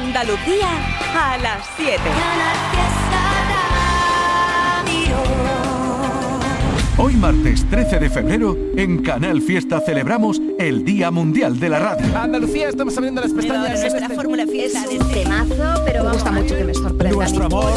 Andalucía a las 7. Hoy martes 13 de febrero, en Canal Fiesta celebramos el Día Mundial de la Radio. Andalucía, estamos abriendo las pestañas. Nuestra este fórmula fiesta es un temazo, pero me gusta mucho que me sorprenda. Nuestro amor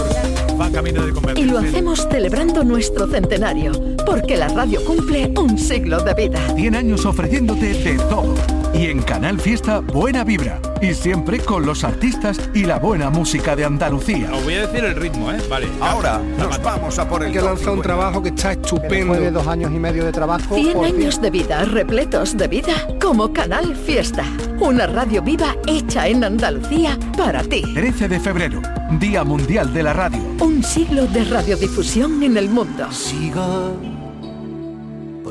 va camino de convertirse. Y lo hacemos celebrando nuestro centenario, porque la radio cumple un siglo de vida. 100 años ofreciéndote de todo. Y en Canal Fiesta, buena vibra. Y siempre con los artistas y la buena música de Andalucía. Os voy a decir el ritmo, ¿eh? Vale. Ahora nos vamos a por el que lanzar un trabajo que está estupendo. Después de dos años y medio de trabajo. 100 años de vida, repletos de vida, como Canal Fiesta. Una radio viva hecha en Andalucía para ti. 13 de febrero, Día Mundial de la Radio. Un siglo de radiodifusión en el mundo. Sigo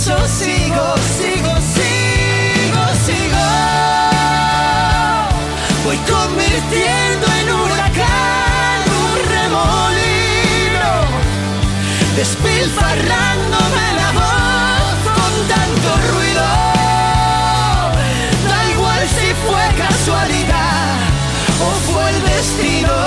eso sigo, sigo, sigo, sigo. Voy convirtiendo en huracán un remolino, despilfarrándome la voz con tanto ruido. Da igual si fue casualidad o fue el destino.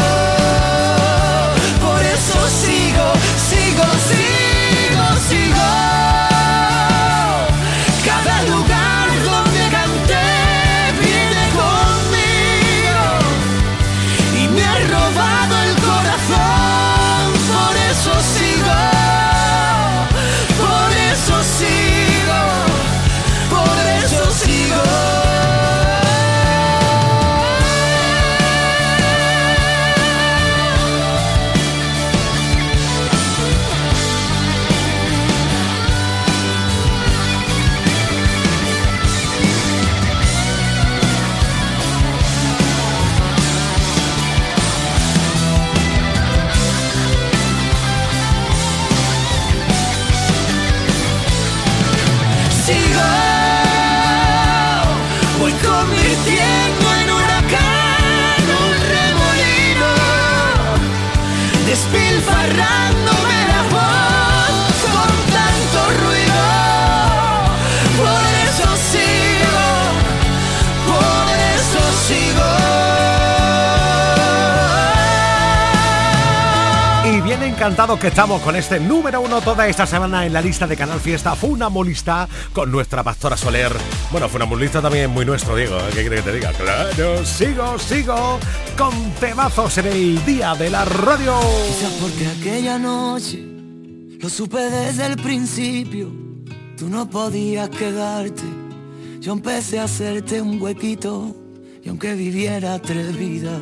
Que estamos con este número uno toda esta semana en la lista de Canal Fiesta Funamolista con nuestra pastora Soler. Bueno, Funamolista también es muy nuestro, Diego. ¿eh? ¿Qué quiere que te diga? Claro, sigo, sigo con temazos en el día de la radio. Quizás porque aquella noche Lo supe desde el principio, tú no podías quedarte. Yo empecé a hacerte un huequito y aunque viviera tres vidas,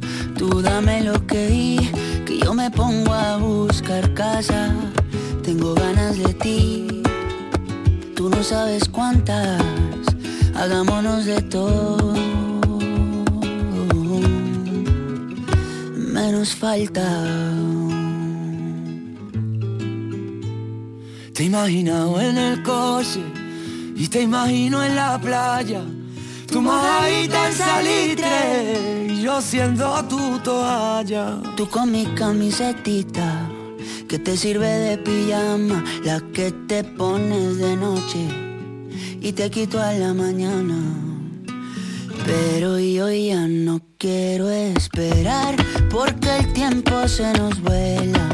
Tú dame lo que di, que yo me pongo a buscar casa. Tengo ganas de ti, tú no sabes cuántas. Hagámonos de todo. Menos falta. Te he imaginado en el coche y te imagino en la playa. Tu mojadita en salitre y yo siendo tu toalla. Tú con mi camisetita que te sirve de pijama, la que te pones de noche y te quito a la mañana. Pero yo ya no quiero esperar porque el tiempo se nos vuela.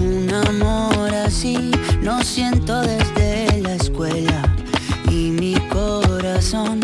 Un amor así no siento desde la escuela. Y mi corazón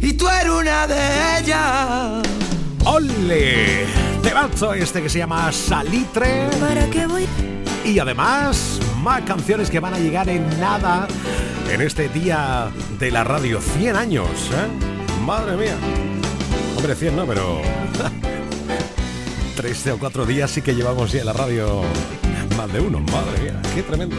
Y tú eres una de ellas. ¡Ole! Temazo este que se llama Salitre. ¿Para qué voy? Y además, más canciones que van a llegar en nada en este día de la radio. 100 años, ¿eh? Madre mía. Hombre, 100 no, pero... 13 o 4 días sí que llevamos ya en la radio más de uno. Madre mía, qué tremendo.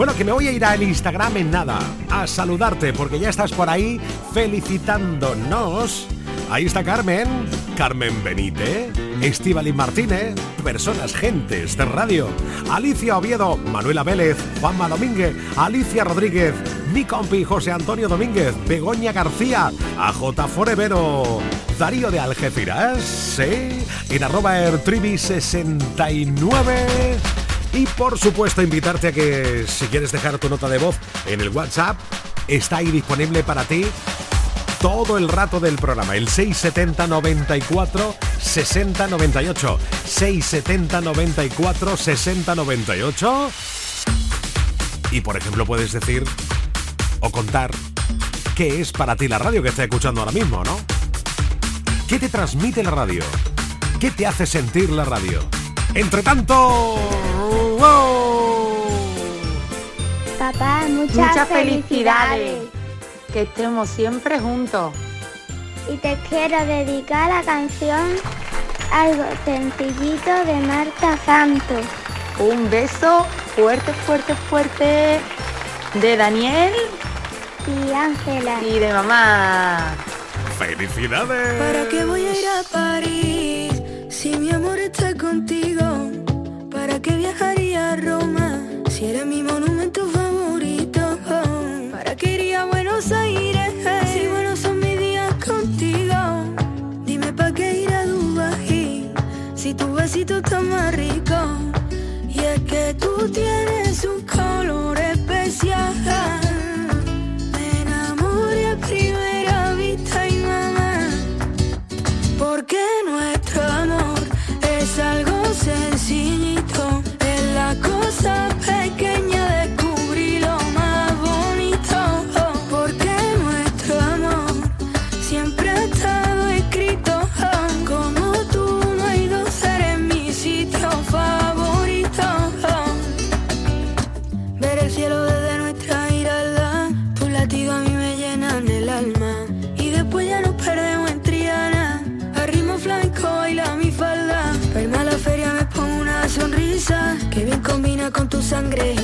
Bueno, que me voy a ir al Instagram en nada, a saludarte, porque ya estás por ahí felicitándonos. Ahí está Carmen, Carmen Benítez, Estivali Martínez, personas, gentes de radio, Alicia Oviedo, Manuela Vélez, Juanma Domínguez, Alicia Rodríguez, mi compi José Antonio Domínguez, Begoña García, AJ Forevero, Darío de Algeciras, sí, en arroba ertribi69 y por supuesto invitarte a que si quieres dejar tu nota de voz en el WhatsApp, está ahí disponible para ti todo el rato del programa. El 670 94 60 98. 670 94 60 98. Y por ejemplo puedes decir o contar qué es para ti la radio que estás escuchando ahora mismo, ¿no? ¿Qué te transmite la radio? ¿Qué te hace sentir la radio? Entre tanto... ¡wow! Papá, muchas, Muchas felicidades. felicidades. Que estemos siempre juntos. Y te quiero dedicar la canción Algo sencillito de Marta Santos. Un beso fuerte, fuerte, fuerte. De Daniel y Ángela. y de mamá. ¡Felicidades! ¿Para qué voy a ir a París si mi amor está contigo? ¿Para qué viajaría a Roma si era mi monumento favorito? ¿Para qué iría a Buenos Aires si buenos son mis días contigo? Dime para qué ir a Dubai si tu besito está más rico. Y es que tú tienes un color especial. La sangre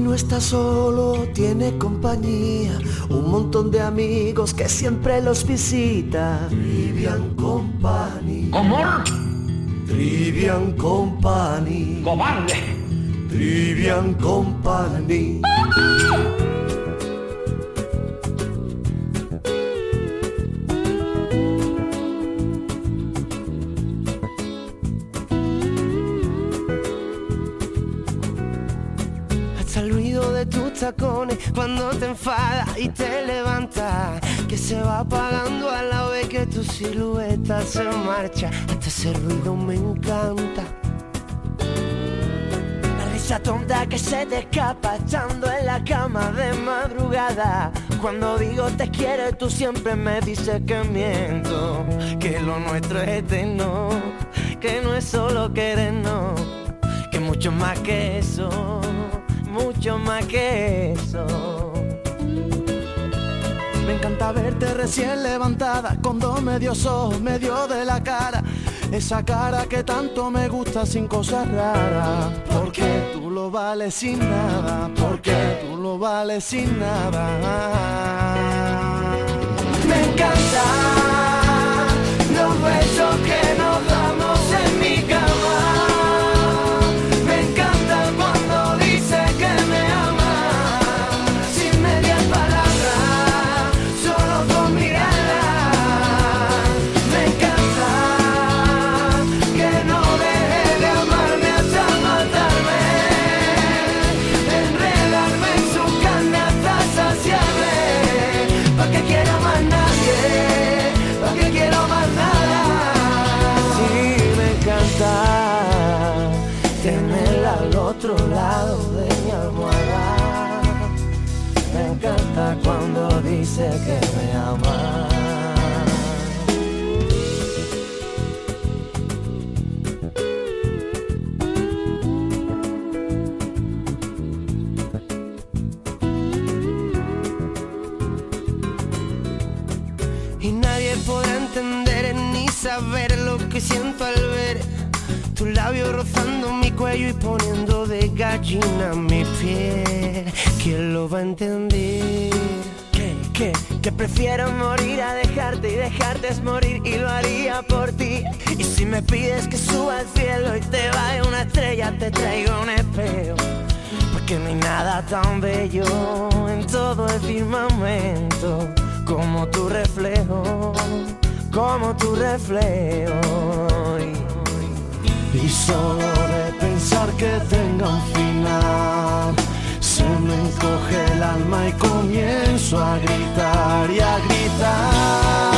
No está solo, tiene compañía, un montón de amigos que siempre los visita. Trivian Company. ¿Cómo? Trivian Company. ¡Cobarde! Trivian Company. Cuando te enfadas y te levantas. Que se va apagando a la vez que tu silueta se marcha. Hasta ese ruido me encanta. La risa tonta que se te escapa estando en la cama de madrugada. Cuando digo te quiero, tú siempre me dices que miento. Que lo nuestro es eterno. Que no es solo querernos. Que mucho más que eso. Mucho más que eso. Me encanta verte recién levantada, con dos medios ojos, medio de la cara. Esa cara que tanto me gusta sin cosas raras. Porque tú lo vales sin nada, porque tú lo vales sin nada. Me encanta otro lado de mi almohada. Me encanta cuando dice que me ama. Y nadie podrá entender ni saber lo que siento al ver tus labios rozando cuello y poniendo de gallina mi piel. ¿Quién lo va a entender? Que, que, que prefiero morir a dejarte y dejarte es morir y lo haría por ti. Y si me pides que suba al cielo y te vaya una estrella, te traigo un espejo. Porque no hay nada tan bello en todo el firmamento como tu reflejo, como tu reflejo. Y, solo pensar que tenga un final, se me encoge el alma y comienzo a gritar y a gritar.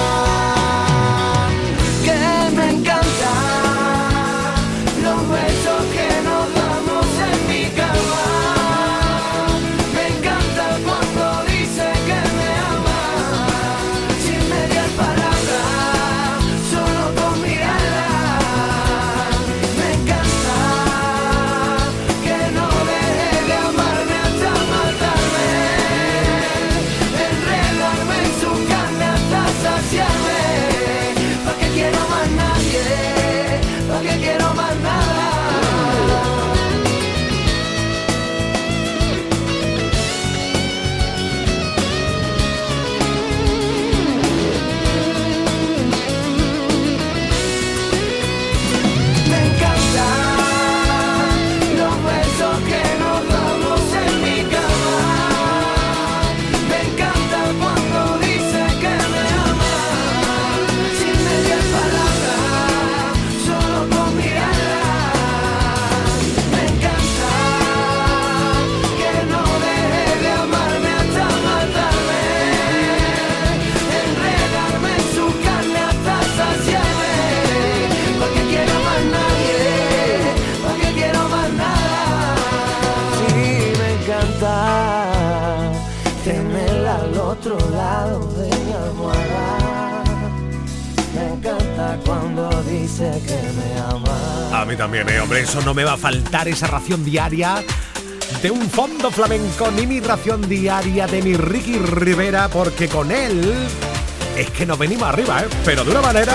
No me va a faltar, esa ración diaria de un fondo flamenco, ni mi ración diaria de mi Ricky Rivera, porque con él es que nos venimos arriba, ¿eh? Pero de una manera...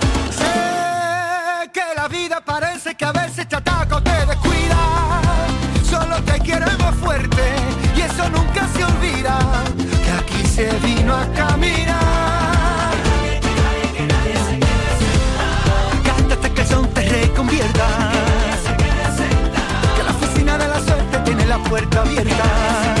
Eso nunca se olvida. Que aquí se vino a caminar. Cántate que el son te reconvierta. Que la oficina de la suerte tiene la puerta abierta.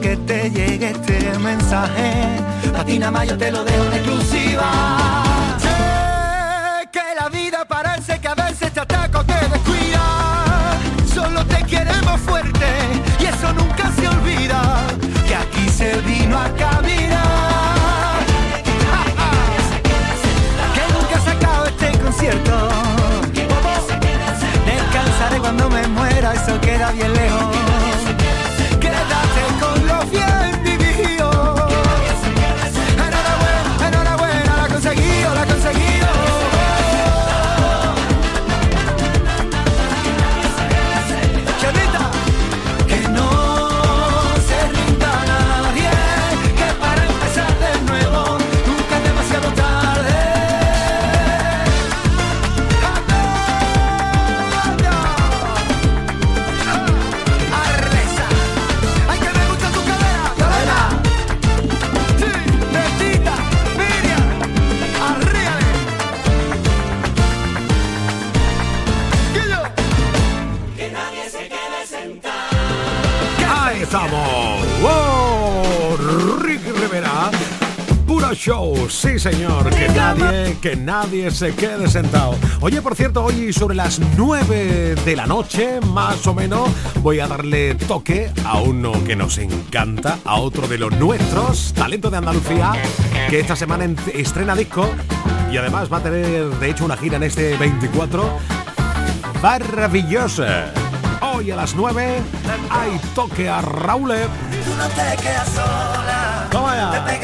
que te llegue este mensaje. A ti nada más yo te lo dejo en exclusiva. Sé que la vida parece que a veces te ataca o te descuida. Solo te queremos fuerte y eso nunca se olvida. Que aquí se vino a caminar. Que nunca se acaba este concierto. Descansaré cuando me muera, eso queda bien lejos. Que nadie se quede sentado. Oye, por cierto, hoy sobre las 9 de la noche, más o menos, voy a darle toque a uno que nos encanta, a otro de los nuestros, talento de Andalucía, que esta semana en- estrena disco y además va a tener, de hecho, una gira en este 24 maravillosa. Hoy a las 9 hay toque a Raúl. Tú no te quedas sola. Toma ya. Te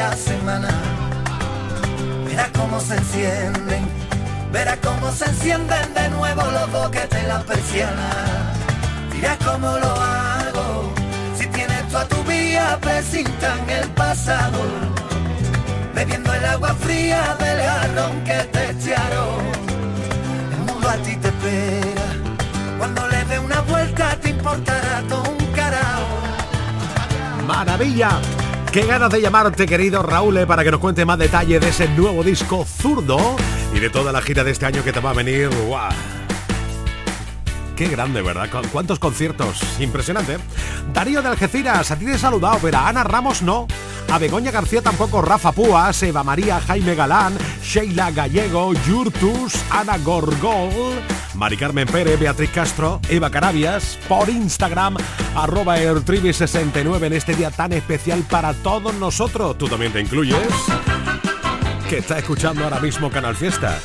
primera semana. Verás cómo se encienden. Verás cómo se encienden de nuevo los boquetes en la persiana. Dirás cómo lo hago. Si tienes tú a tu vía, presintan el pasado. Bebiendo el agua fría del jarrón que te echaron el mundo a ti te espera. Cuando le dé una vuelta te importará todo un carajo. Maravilla. Qué ganas de llamarte, querido Raúl, eh, para que nos cuente más detalles de ese nuevo disco zurdo y de toda la gira de este año que te va a venir. Qué grande, ¿verdad? Cu- ¿Cuántos conciertos? Impresionante. Darío de Algeciras, a ti te saludado, pero a Ana Ramos no. A Begoña García tampoco, Rafa Púas, Eva María, Jaime Galán, Sheila Gallego, Yurtus, Ana Gorgol, Mari Carmen Pérez, Beatriz Castro, Eva Carabias, por Instagram, arroba Ertrivi69 en este día tan especial para todos nosotros. Tú también te incluyes. Que está escuchando ahora mismo Canal Fiesta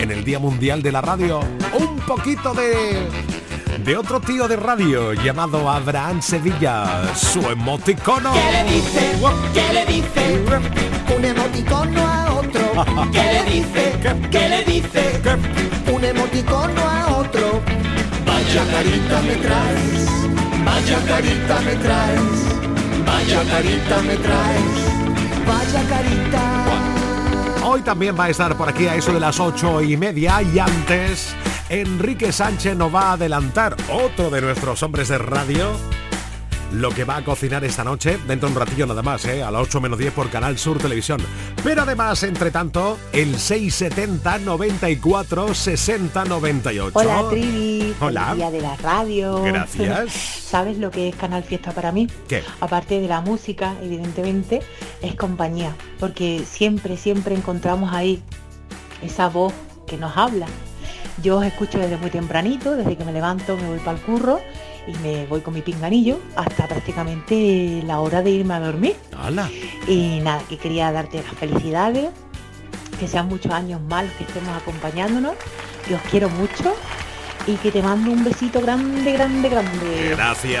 en el Día Mundial de la Radio. Un poquito de. De otro tío de radio llamado Abraham Sevilla. Su emoticono. ¿Qué le dice? ¿Qué le dice? Un emoticono a otro. ¿Qué le dice? ¿Qué le dice? Un emoticono a otro. Vaya carita me traes. Vaya carita me traes. Vaya carita me traes. Vaya carita. Hoy también va a estar por aquí a eso de las ocho y media y antes Enrique Sánchez nos va a adelantar otro de nuestros hombres de radio lo que va a cocinar esta noche, dentro de un ratillo nada más, ¿eh? a las 8 menos 10 por Canal Sur Televisión. Pero además, entre tanto, el 670 94 60 98. Hola Trivi, Hola. día de la radio. Gracias. ¿Sabes lo que es Canal Fiesta para mí? ¿Qué? Aparte de la música, evidentemente, es compañía, porque siempre, siempre encontramos ahí esa voz que nos habla. Yo os escucho desde muy tempranito, desde que me levanto, me voy para el curro y me voy con mi pinganillo hasta prácticamente la hora de irme a dormir. ¡Hala! Y nada, que quería darte las felicidades, que sean muchos años más los que estemos acompañándonos, que os quiero mucho y que te mando un besito grande, grande, grande. Gracias.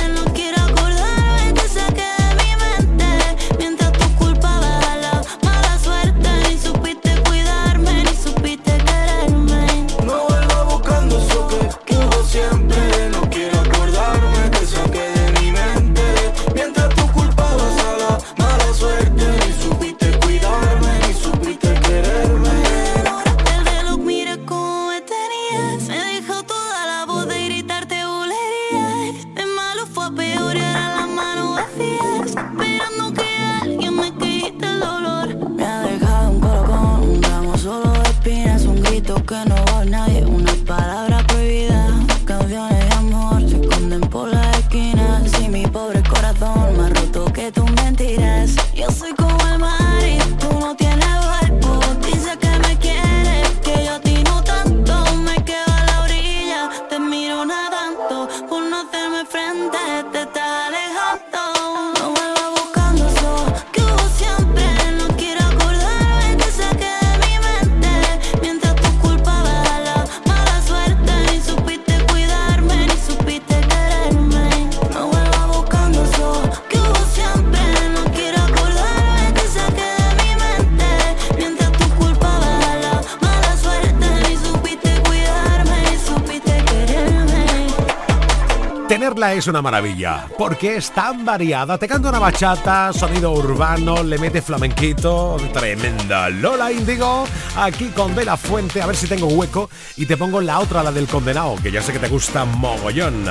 Es una maravilla, porque es tan variada. Te canta una bachata, sonido urbano, le mete flamenquito, tremenda. Lola Indigo, aquí con De La Fuente, a ver si tengo hueco y te pongo la otra, la del condenado, que ya sé que te gusta mogollón.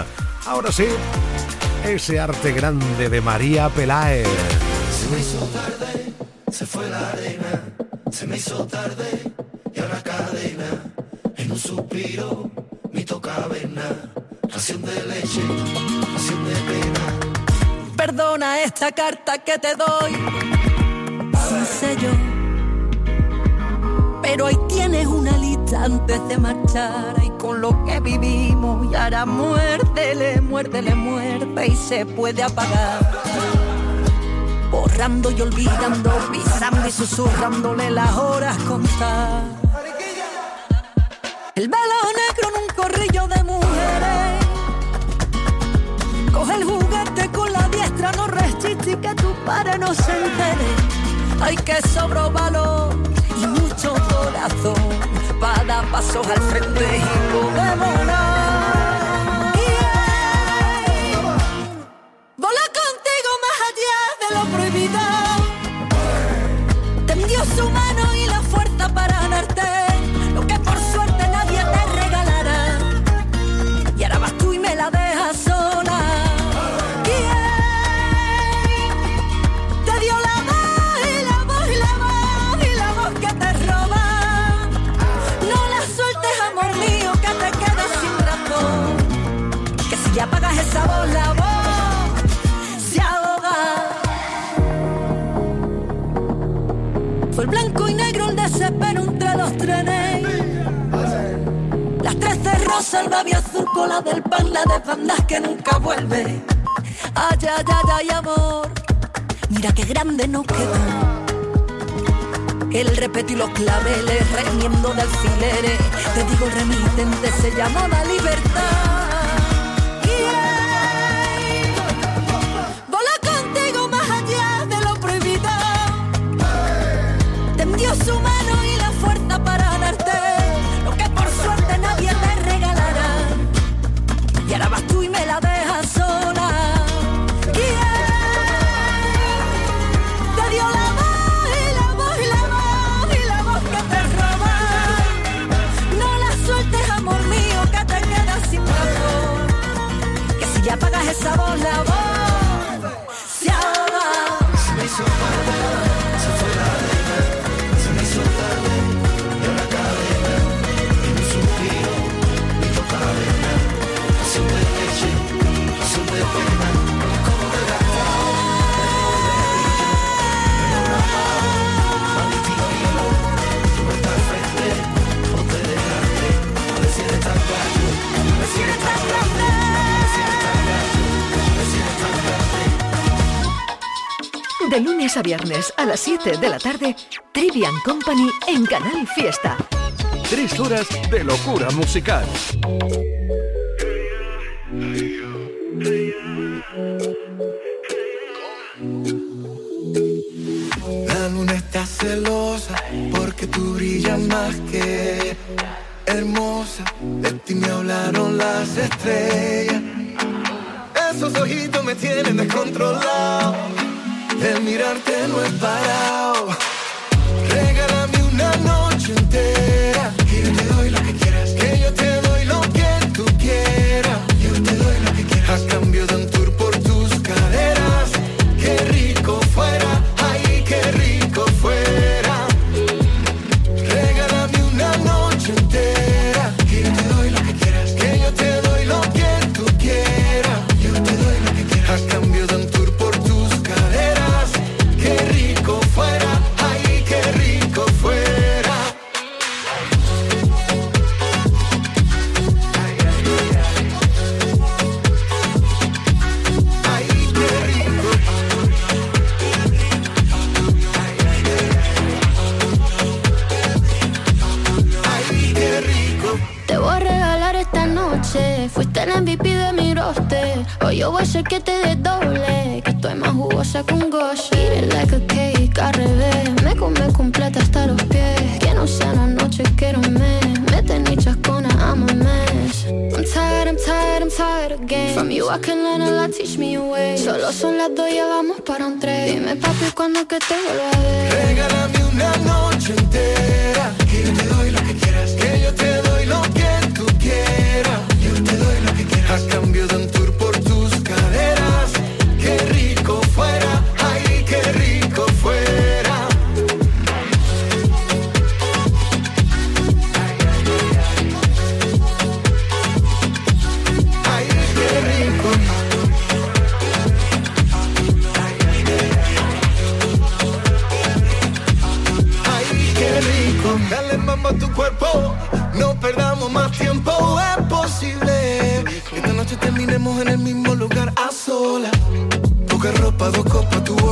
Ahora sí, ese arte grande de María Peláez. Se fue la arena, se me hizo tarde y cadena, en un suspiro, mi toca leche, de. Perdona esta carta que te doy, sin sello. Pero ahí tienes una lista antes de marchar y con lo que vivimos y ahora muérdele, muérdele, muerde y se puede apagar. Borrando y olvidando, pisando y susurrándole las horas contar. El velo negro con la diestra, no resiste y que tu padre no se entere. Hay que sobro valor y mucho corazón para dar pasos al frente y podemos volar. Vola contigo más allá de lo prohibido. Tendió su mano y voz, la voz se ahoga. Fue el blanco y negro el desespero entre los trenes. Las trece rosas, el babi azul, cola del pan, la de bandas que nunca vuelve. Ay, ay, ay, ay, amor, mira qué grande nos quedó. El repetir los claveles, remiendo de alfileres. Te digo, el remitente se llamaba libertad. De lunes a viernes a las 7 de la tarde, Trivian Company en Canal Fiesta. Tres horas de locura musical.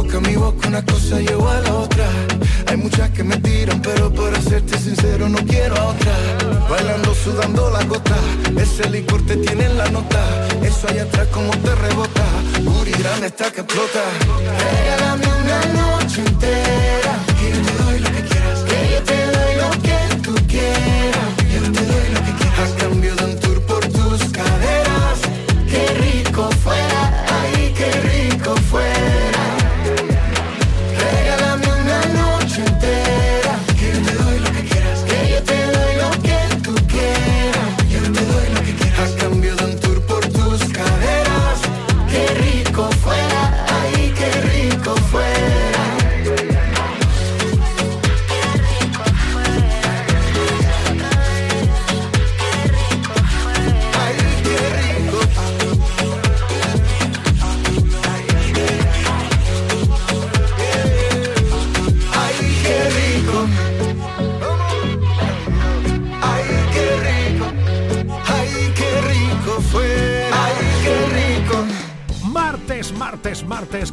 Boca, mi boca, una cosa lleva a la otra. Hay muchas que me tiran, pero para serte sincero no quiero a otra. Bailando, sudando la gota, ese licor te tiene en la nota. Eso allá atrás como te rebota, Guri grande está que explota. Regálame una noche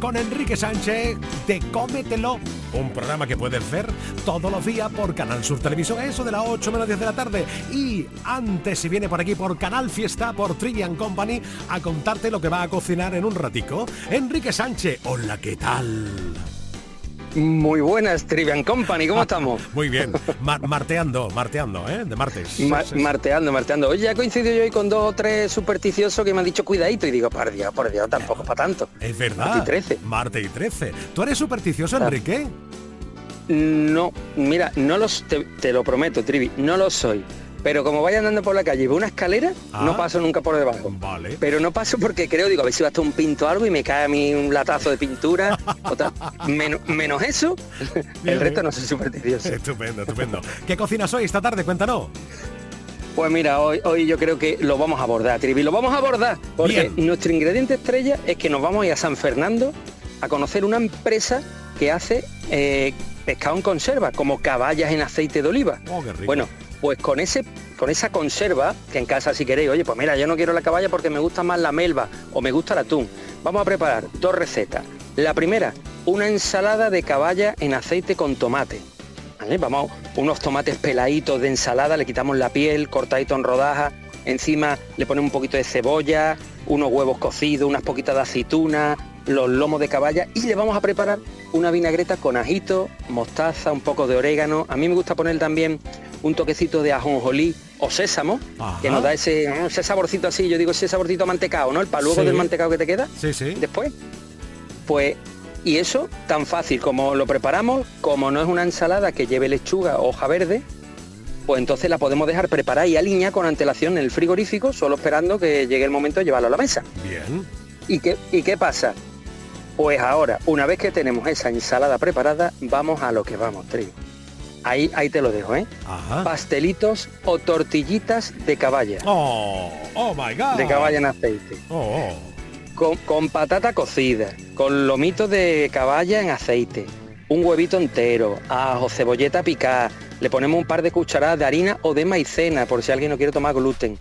con Enrique Sánchez de Cómetelo. Un programa que puedes ver todos los días por Canal Sur Televisión, eso de las 8 menos 10 de la tarde. Y antes, si viene por aquí por Canal Fiesta, por Trivian Company, a contarte lo que va a cocinar en un ratico. Enrique Sánchez, hola, ¿qué tal? Muy buenas, Trivian Company, ¿cómo estamos? Muy bien, Mar- marteando, marteando, ¿eh? De martes. Ma- Sí, sí. marteando, marteando. Oye, ya coincidido yo hoy con dos o tres supersticiosos que me han dicho cuidadito y digo, por Dios, por Dios, tampoco para tanto. Es verdad. Martes y 13. Martes y 13. ¿Tú eres supersticioso, Enrique? No, mira, no los, te, te lo prometo, Trivi, no lo soy. Pero como vaya andando por la calle y veo una escalera, Ah. no paso nunca por debajo. Vale. Pero no paso porque creo, digo, a ver si va a estar un pinto o algo y me cae a mí un latazo de pintura. otra. Menos, menos eso, el resto no soy supersticioso. Estupendo, estupendo. ¿Qué cocinas hoy esta tarde? Cuéntanos. Pues mira, hoy, hoy yo creo que lo vamos a abordar, Trivi, lo vamos a abordar, porque Bien. nuestro ingrediente estrella es que nos vamos a ir a San Fernando a conocer una empresa que hace eh, pescado en conserva, como caballas en aceite de oliva. Oh, qué rico. Bueno, pues con ese con esa conserva, que en casa si queréis, oye, pues mira, yo no quiero la caballa porque me gusta más la melva o me gusta el atún. Vamos a preparar dos recetas. La primera, una ensalada de caballa en aceite con tomate. Vamos, unos tomates peladitos de ensalada, le quitamos la piel, cortadito en rodajas, encima le ponemos un poquito de cebolla, unos huevos cocidos, unas poquitas de aceituna, los lomos de caballa y le vamos a preparar una vinagreta con ajito, mostaza, un poco de orégano. A mí me gusta poner también un toquecito de ajonjolí o sésamo, que nos da ese, ese saborcito así, yo digo ese saborcito mantecado, ¿no? El paluego Sí. del mantecado que te queda Sí, sí. después. Pues, y eso tan fácil como lo preparamos, como no es una ensalada que lleve lechuga o hoja verde, pues entonces la podemos dejar preparada y alinear con antelación en el frigorífico, solo esperando que llegue el momento de llevarlo a la mesa. Bien. ¿Y qué, ¿Y qué pasa? Pues ahora, una vez que tenemos esa ensalada preparada, vamos a lo que vamos, Tri. Ahí, ahí te lo dejo, ¿eh? Pastelitos o tortillitas de caballa. Oh, oh my God. De caballa en aceite. Oh, Con, con patata cocida, con lomitos de caballa en aceite, un huevito entero, ajo, cebolleta picada, le ponemos un par de cucharadas de harina o de maicena por si alguien no quiere tomar gluten.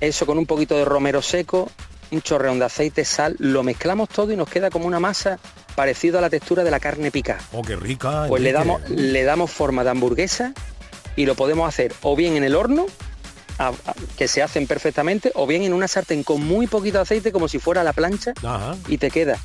Eso con un poquito de romero seco, un chorreón de aceite, sal, lo mezclamos todo y nos queda como una masa parecido a la textura de la carne picada. Oh, qué rica. Pues le damos, le damos forma de hamburguesa y lo podemos hacer o bien en el horno, a- a- que se hacen perfectamente, o bien en una sartén con muy poquito aceite, como si fuera a la plancha, y te queda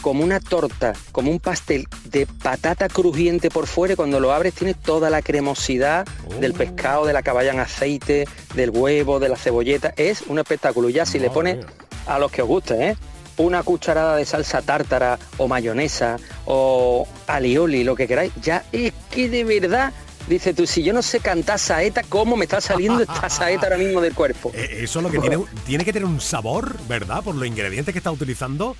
como una torta, como un pastel de patata crujiente por fuera y cuando lo abres tiene toda la cremosidad del pescado, de la caballa en aceite, del huevo, de la cebolleta. Es un espectáculo. Ya si le pones a los que os guste, ¿eh? Una cucharada de salsa tártara o mayonesa o alioli, lo que queráis, ya es que de verdad, dice tú, si yo no sé cantar saeta, ¿cómo me está saliendo esta saeta ahora mismo del cuerpo? Eh, Eso es lo que tiene, tiene que tener un sabor, ¿verdad? Por los ingredientes que está utilizando.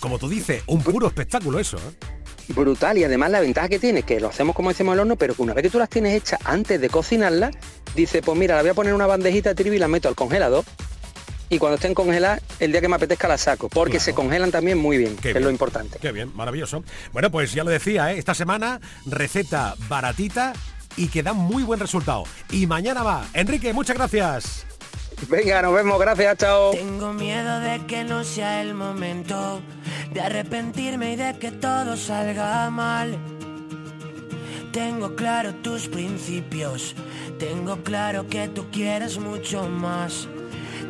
Como tú dices, un puro espectáculo eso. ¿eh? brutal y además la ventaja que tiene que lo hacemos como decimos al horno pero que una vez que tú las tienes hechas antes de cocinarlas dice pues mira la voy a poner en una bandejita de trivi y la meto al congelador y cuando estén congeladas el día que me apetezca las saco porque se congelan también muy bien que es lo importante Qué bien, maravilloso. Bueno, pues ya lo decía, ¿eh? esta semana receta baratita y que da muy buen resultado. Y mañana va. Enrique, muchas gracias. venga nos vemos gracias chao Tengo miedo de que no sea el momento de arrepentirme y de que todo salga mal. Tengo claro tus principios, tengo claro que tú quieres mucho más.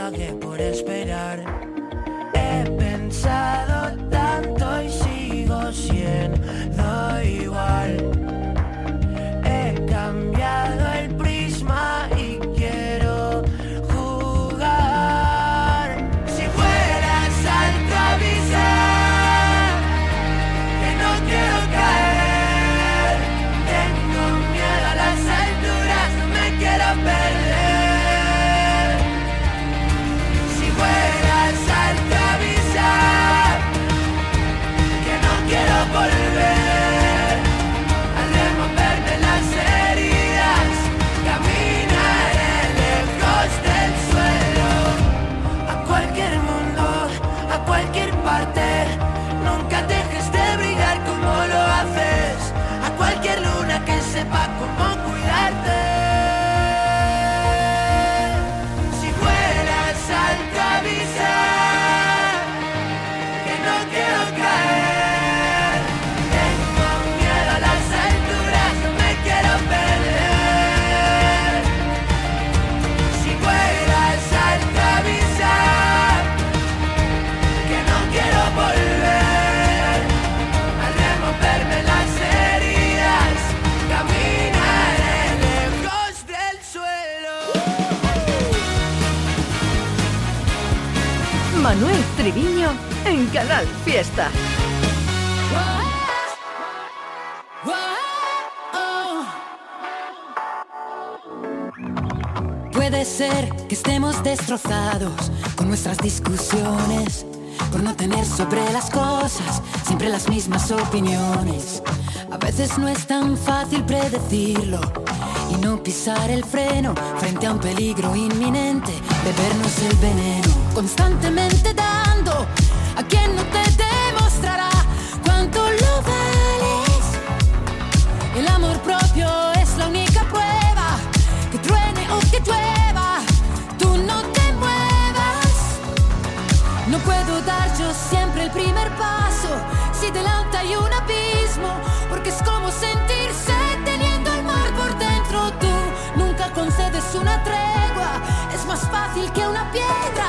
cagué por esperar. Puede ser que estemos destrozados con nuestras discusiones, por no tener sobre las cosas siempre las mismas opiniones. A veces no es tan fácil predecirlo y no pisar el freno frente a un peligro inminente, bebernos el veneno, constantemente dando a quien no te demostrará cuánto lo vales. El amor propio es la única prueba que truene o que llueva, tú no te muevas. No puedo dar yo siempre el primer paso si delante hay un abismo, porque es como sentirse teniendo el mar por dentro. Tú nunca concedes una tregua, es más fácil que una piedra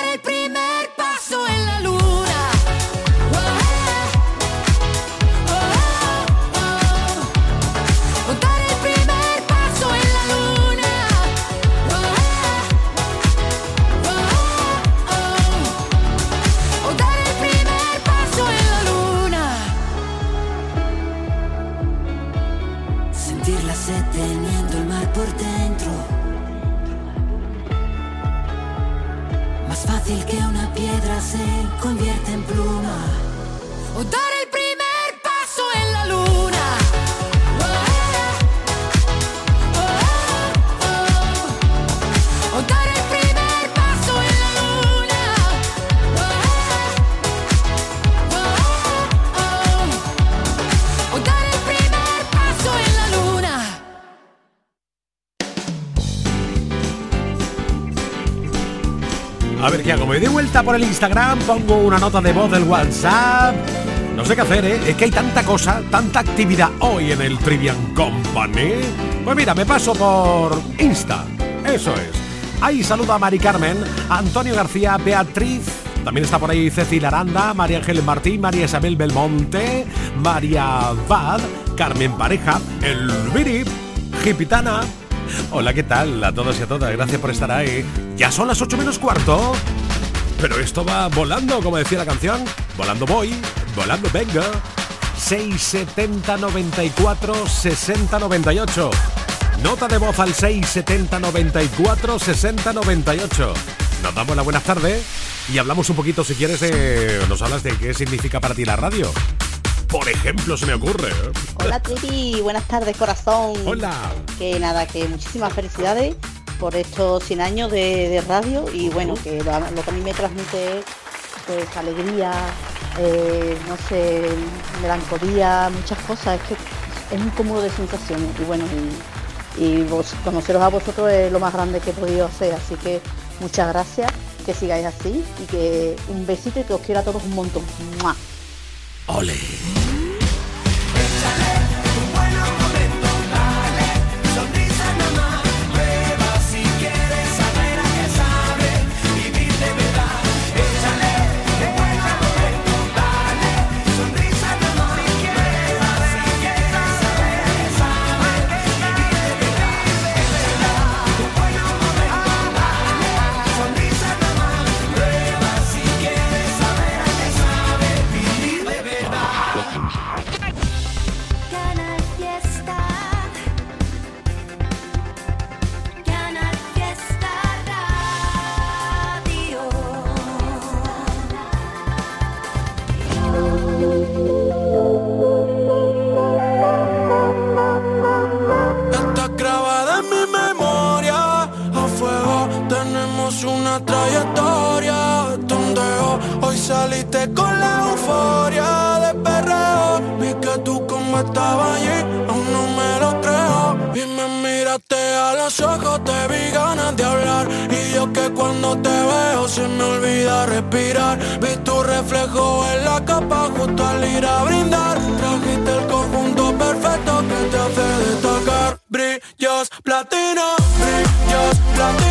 A ver qué hago, me doy vuelta por el Instagram, pongo una nota de voz del WhatsApp. No sé qué hacer, ¿eh? Es que hay tanta cosa, tanta actividad hoy en el Trivian Company. Pues mira, me paso por Insta. Eso es. Ahí saluda a Mari Carmen, Antonio García, Beatriz. También está por ahí Cecilia Aranda, María Ángeles Martín, María Isabel Belmonte, María Bad, Carmen Pareja, El Viri, Gipitana. Hola, ¿qué tal? A todos y a todas, gracias por estar ahí. Ya son las 8 menos cuarto. Pero esto va volando, como decía la canción. Volando voy, volando venga. 670 94 60 98. Nota de voz al 670 94 60 98. Nos damos la buenas tardes y hablamos un poquito, si quieres, de, nos hablas de qué significa para ti la radio. Por ejemplo, se me ocurre. ¿eh? Hola Trivi, buenas tardes corazón. Hola. Que nada, que muchísimas felicidades por estos 100 años de, de radio y bueno, que lo, lo que a mí me transmite es pues, alegría, eh, no sé, melancolía, muchas cosas, es que es un cúmulo de sensaciones y bueno, y, y vos, conoceros a vosotros es lo más grande que he podido hacer, así que muchas gracias, que sigáis así y que un besito y que os quiero a todos un montón. ¡Mua! Ole. Llevamos una trayectoria tondeo. Hoy saliste con la euforia de perreo. Vi que tú como estabas allí, aún no me lo creo. Y me miraste a los ojos, te vi ganas de hablar. Y yo que cuando te veo se me olvida respirar. Vi tu reflejo en la capa justo al ir a brindar. Trajiste el conjunto perfecto que te hace destacar. Brillas platino, brillas platino.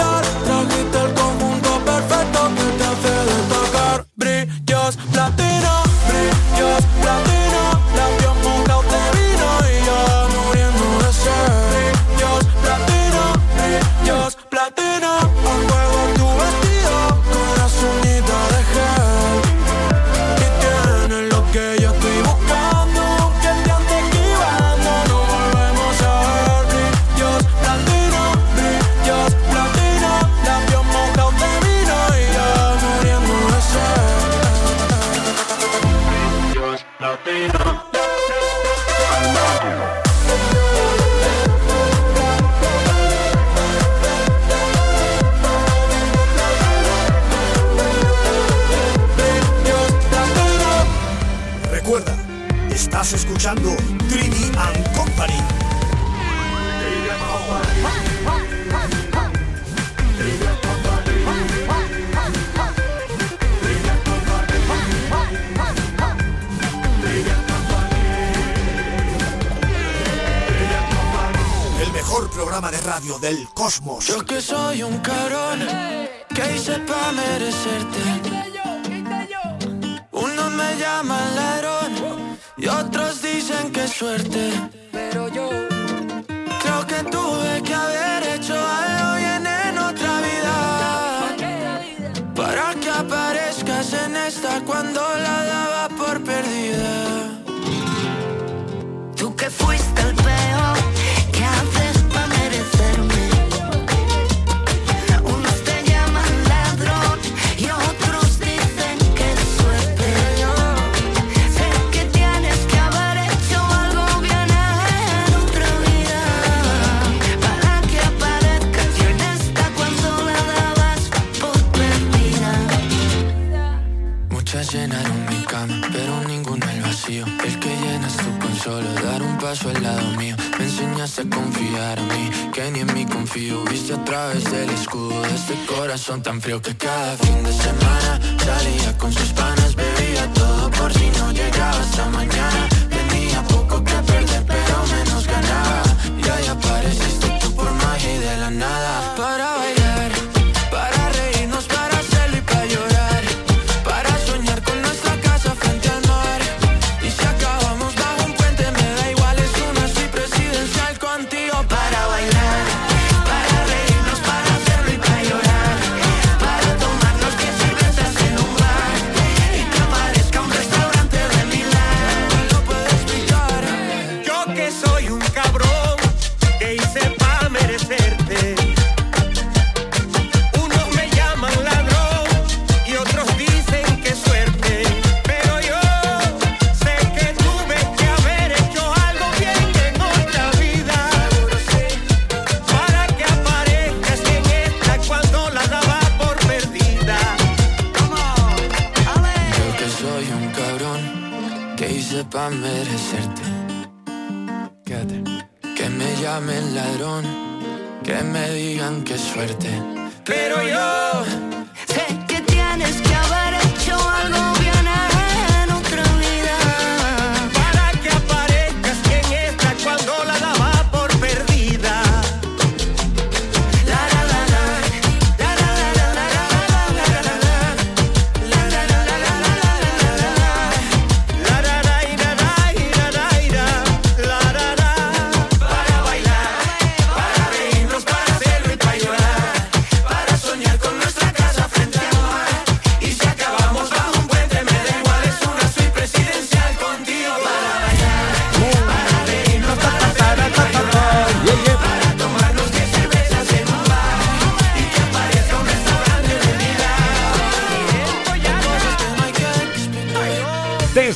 Cosmos.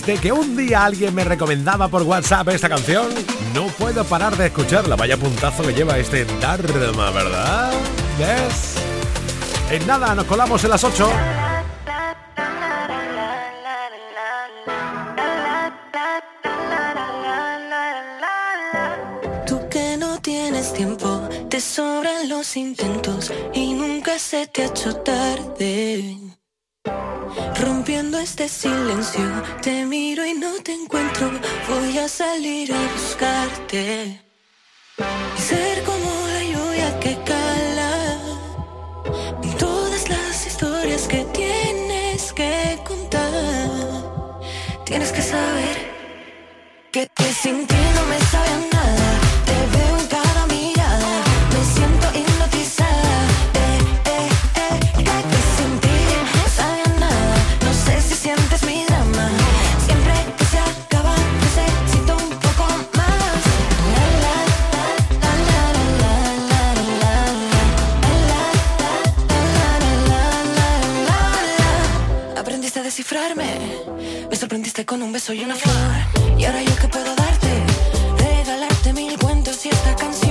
desde que un día alguien me recomendaba por WhatsApp esta canción, no puedo parar de escucharla. Vaya puntazo que lleva este Dharma, ¿verdad? Yes. En nada, nos colamos en las 8. Tú que no tienes tiempo, te sobran los intentos y nunca se te ha hecho tarde. Rompiendo este silencio, te miro y no te encuentro. Voy a salir a buscarte. Y ser como la lluvia que cala. Todas las historias que tienes que contar. Tienes que saber que te sintiendo me sabe nada. conquistaste con un beso y una flor. Y ahora yo que puedo darte, regalarte mil cuentos y esta canción.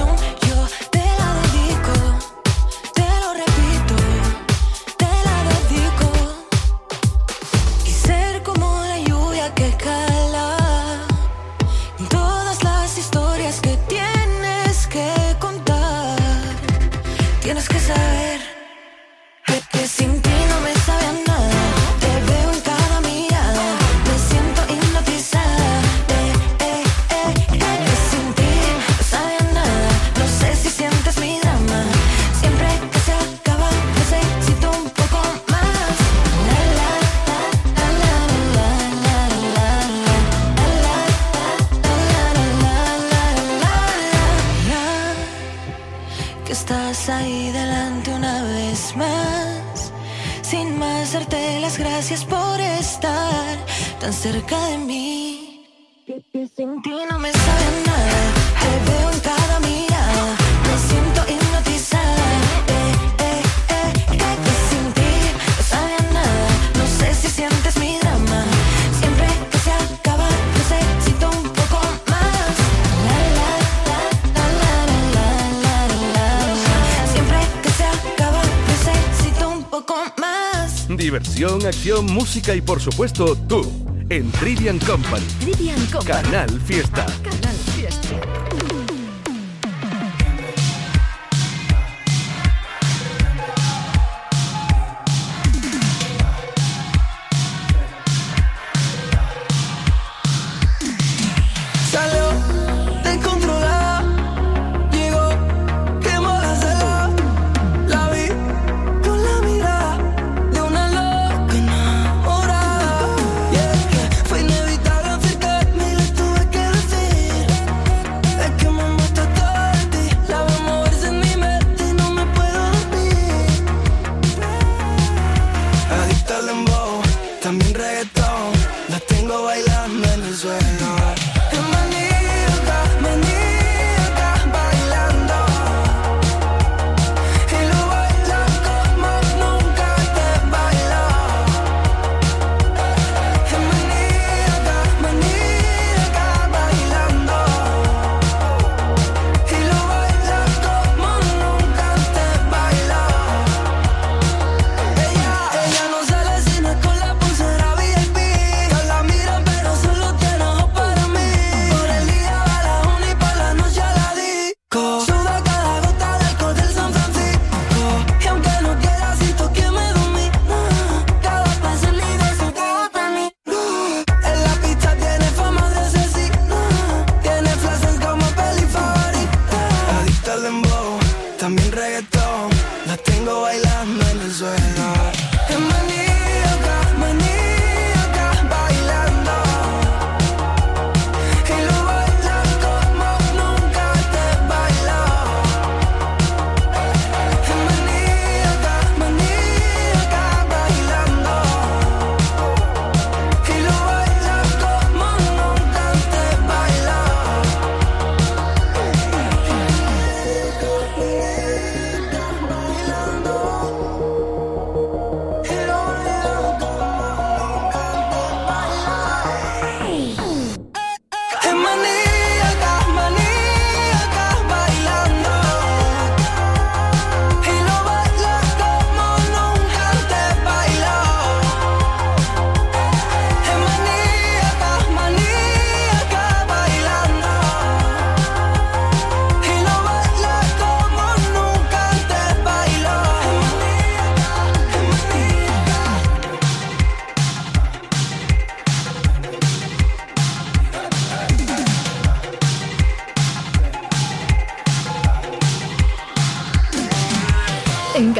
y por supuesto tú en Trivian Company. Trivian Canal Fiesta.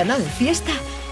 canal Fiesta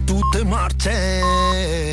tú te.